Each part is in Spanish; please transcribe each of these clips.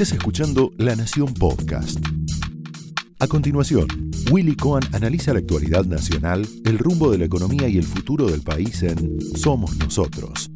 Estás escuchando La Nación Podcast. A continuación, Willy Cohen analiza la actualidad nacional, el rumbo de la economía y el futuro del país en Somos Nosotros.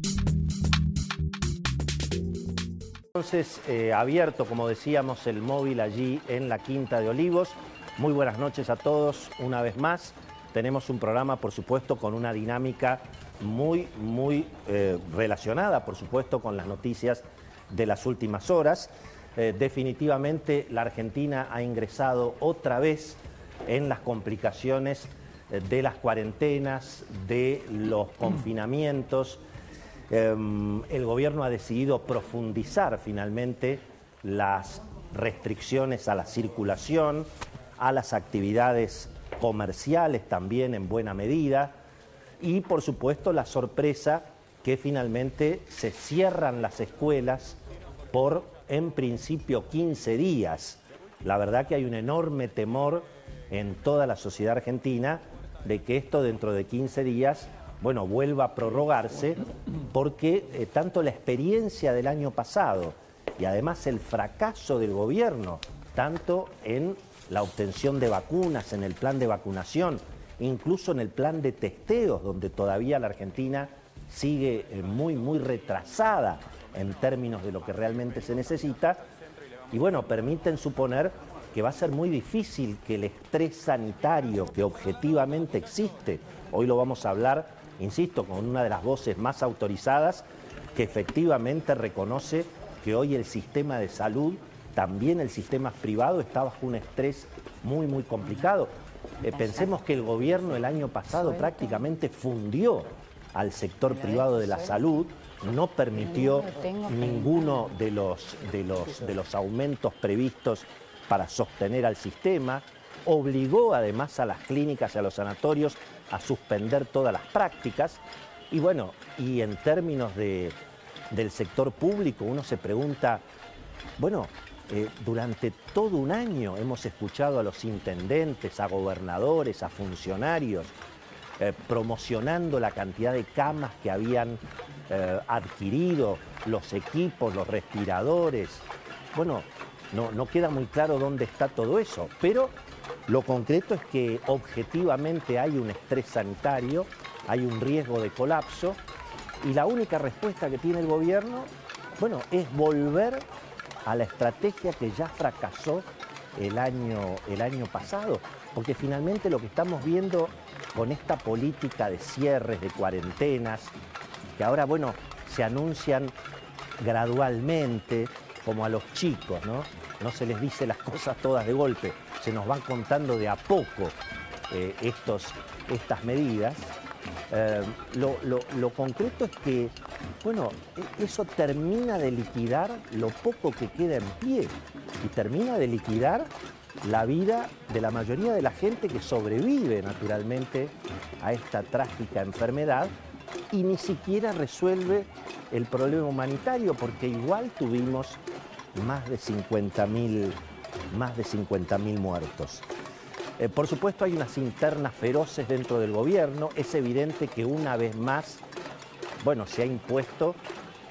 Entonces, eh, abierto, como decíamos, el móvil allí en la Quinta de Olivos. Muy buenas noches a todos una vez más. Tenemos un programa, por supuesto, con una dinámica muy, muy eh, relacionada, por supuesto, con las noticias de las últimas horas. Eh, definitivamente la Argentina ha ingresado otra vez en las complicaciones eh, de las cuarentenas, de los confinamientos. Em, el gobierno ha decidido profundizar finalmente las restricciones a la circulación, a las actividades comerciales también en buena medida y por supuesto la sorpresa que finalmente se cierran las escuelas por en principio 15 días. La verdad que hay un enorme temor en toda la sociedad argentina de que esto dentro de 15 días, bueno, vuelva a prorrogarse porque eh, tanto la experiencia del año pasado y además el fracaso del gobierno, tanto en la obtención de vacunas, en el plan de vacunación, incluso en el plan de testeos, donde todavía la Argentina sigue eh, muy, muy retrasada en términos de lo que realmente se necesita. Y bueno, permiten suponer que va a ser muy difícil que el estrés sanitario que objetivamente existe, hoy lo vamos a hablar, insisto, con una de las voces más autorizadas, que efectivamente reconoce que hoy el sistema de salud, también el sistema privado, está bajo un estrés muy, muy complicado. Eh, pensemos que el gobierno el año pasado prácticamente fundió al sector privado de la salud, no permitió ninguno de los, de los, de los aumentos previstos para sostener al sistema, obligó además a las clínicas y a los sanatorios a suspender todas las prácticas. Y bueno, y en términos de, del sector público, uno se pregunta, bueno, eh, durante todo un año hemos escuchado a los intendentes, a gobernadores, a funcionarios, eh, promocionando la cantidad de camas que habían eh, adquirido, los equipos, los respiradores. Bueno, no, no queda muy claro dónde está todo eso, pero lo concreto es que objetivamente hay un estrés sanitario, hay un riesgo de colapso y la única respuesta que tiene el gobierno, bueno, es volver a la estrategia que ya fracasó el año, el año pasado, porque finalmente lo que estamos viendo con esta política de cierres, de cuarentenas, que ahora, bueno, se anuncian gradualmente, como a los chicos, ¿no? No se les dice las cosas todas de golpe, se nos van contando de a poco eh, estos, estas medidas. Eh, lo, lo concreto es que, bueno, e, eso termina de liquidar lo poco que queda en pie y termina de liquidar la vida de la mayoría de la gente que sobrevive naturalmente a esta trágica enfermedad y ni siquiera resuelve el problema humanitario porque igual tuvimos más de 50.000 más de 50.000 muertos. Eh, por supuesto hay unas internas feroces dentro del gobierno, es evidente que una vez más, bueno, se ha impuesto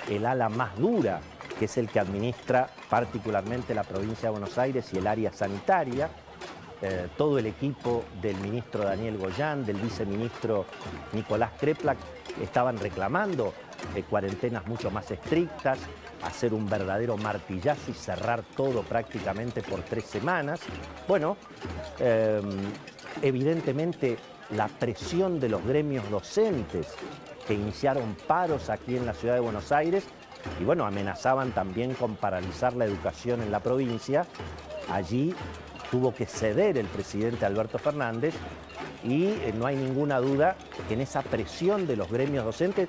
el ala más dura que es el que administra particularmente la provincia de Buenos Aires y el área sanitaria. Eh, todo el equipo del ministro Daniel Goyán, del viceministro Nicolás Kreplak, estaban reclamando eh, cuarentenas mucho más estrictas, hacer un verdadero martillazo y cerrar todo prácticamente por tres semanas. Bueno, eh, evidentemente la presión de los gremios docentes que iniciaron paros aquí en la ciudad de Buenos Aires y bueno, amenazaban también con paralizar la educación en la provincia. Allí tuvo que ceder el presidente Alberto Fernández y eh, no hay ninguna duda que en esa presión de los gremios docentes,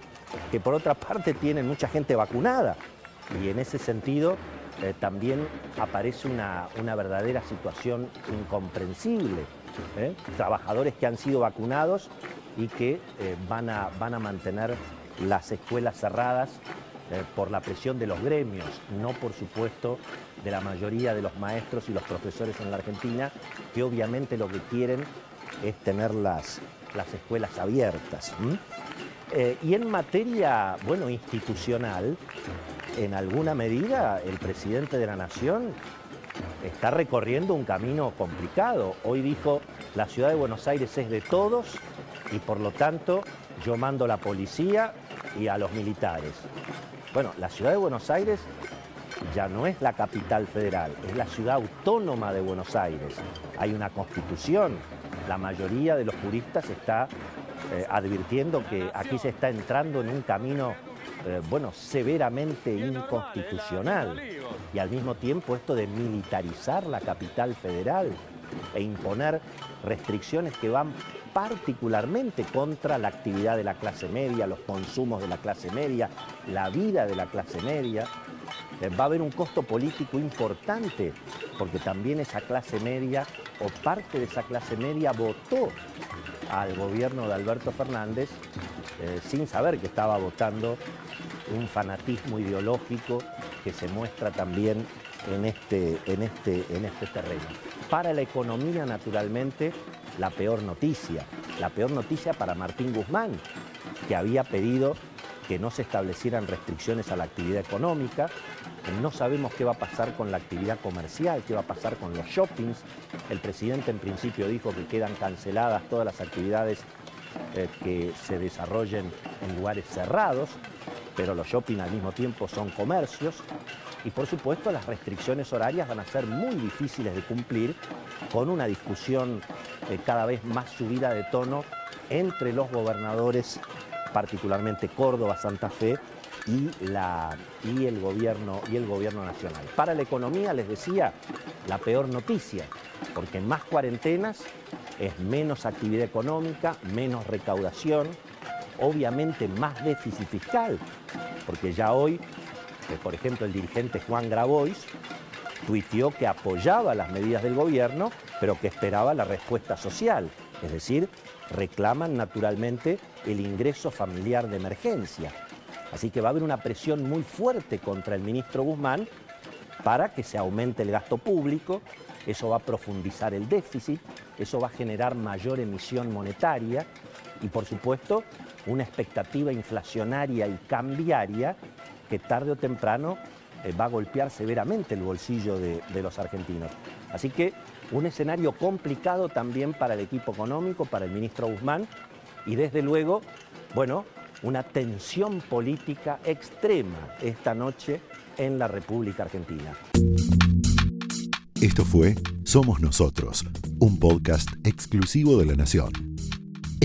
que por otra parte tienen mucha gente vacunada, y en ese sentido eh, también aparece una, verdadera situación incomprensible. ¿eh? Trabajadores que han sido vacunados y que van, a, van a mantener las escuelas cerradas eh, por la presión de los gremios, no por supuesto de la mayoría de los maestros y los profesores en la Argentina, que obviamente lo que quieren es tener las, las escuelas abiertas. Eh, y en materia, bueno, institucional, en alguna medida el presidente de la Nación está recorriendo un camino complicado. Hoy dijo, la ciudad de Buenos Aires es de todos y por lo tanto yo mando a la policía y a los militares. Bueno, la ciudad de Buenos Aires ya no es la capital federal, es la ciudad autónoma de Buenos Aires. Hay una constitución. La mayoría de los juristas está eh, advirtiendo que aquí se está entrando en un camino, eh, bueno, severamente inconstitucional. Y al mismo tiempo esto de militarizar la capital federal e imponer restricciones que van particularmente contra la actividad de la clase media, los consumos de la clase media, la vida de la clase media. Eh, va a haber un costo político importante, porque también esa clase media o parte de esa clase media votó al gobierno de Alberto Fernández eh, sin saber que estaba votando un fanatismo ideológico que se muestra también en este, en este, en este terreno. Para la economía, naturalmente, la peor noticia. La peor noticia para Martín Guzmán, que había pedido que no se establecieran restricciones a la actividad económica. No sabemos qué va a pasar con la actividad comercial, qué va a pasar con los shoppings. El presidente en principio dijo que quedan canceladas todas las actividades eh, que se desarrollen en lugares cerrados, pero los shopping al mismo tiempo son comercios. Y por supuesto las restricciones horarias van a ser muy difíciles de cumplir con una discusión eh, cada vez más subida de tono entre los gobernadores, particularmente Córdoba, Santa Fe y, la, y, el gobierno, y el gobierno nacional. Para la economía, les decía, la peor noticia, porque más cuarentenas es menos actividad económica, menos recaudación, obviamente más déficit fiscal, porque ya hoy por ejemplo, el dirigente Juan Grabois tuiteó que apoyaba las medidas del gobierno, pero que esperaba la respuesta social. Es decir, reclaman naturalmente el ingreso familiar de emergencia. Así que va a haber una presión muy fuerte contra el ministro Guzmán para que se aumente el gasto público, eso va a profundizar el déficit, eso va a generar mayor emisión monetaria y por supuesto una expectativa inflacionaria y cambiaria que tarde o temprano eh, va a golpear severamente el bolsillo de, los argentinos. Así que un escenario complicado también para el equipo económico, para el ministro Guzmán y desde luego, bueno, una tensión política extrema esta noche en la República Argentina. Esto fue Somos Nosotros, un podcast exclusivo de La Nación.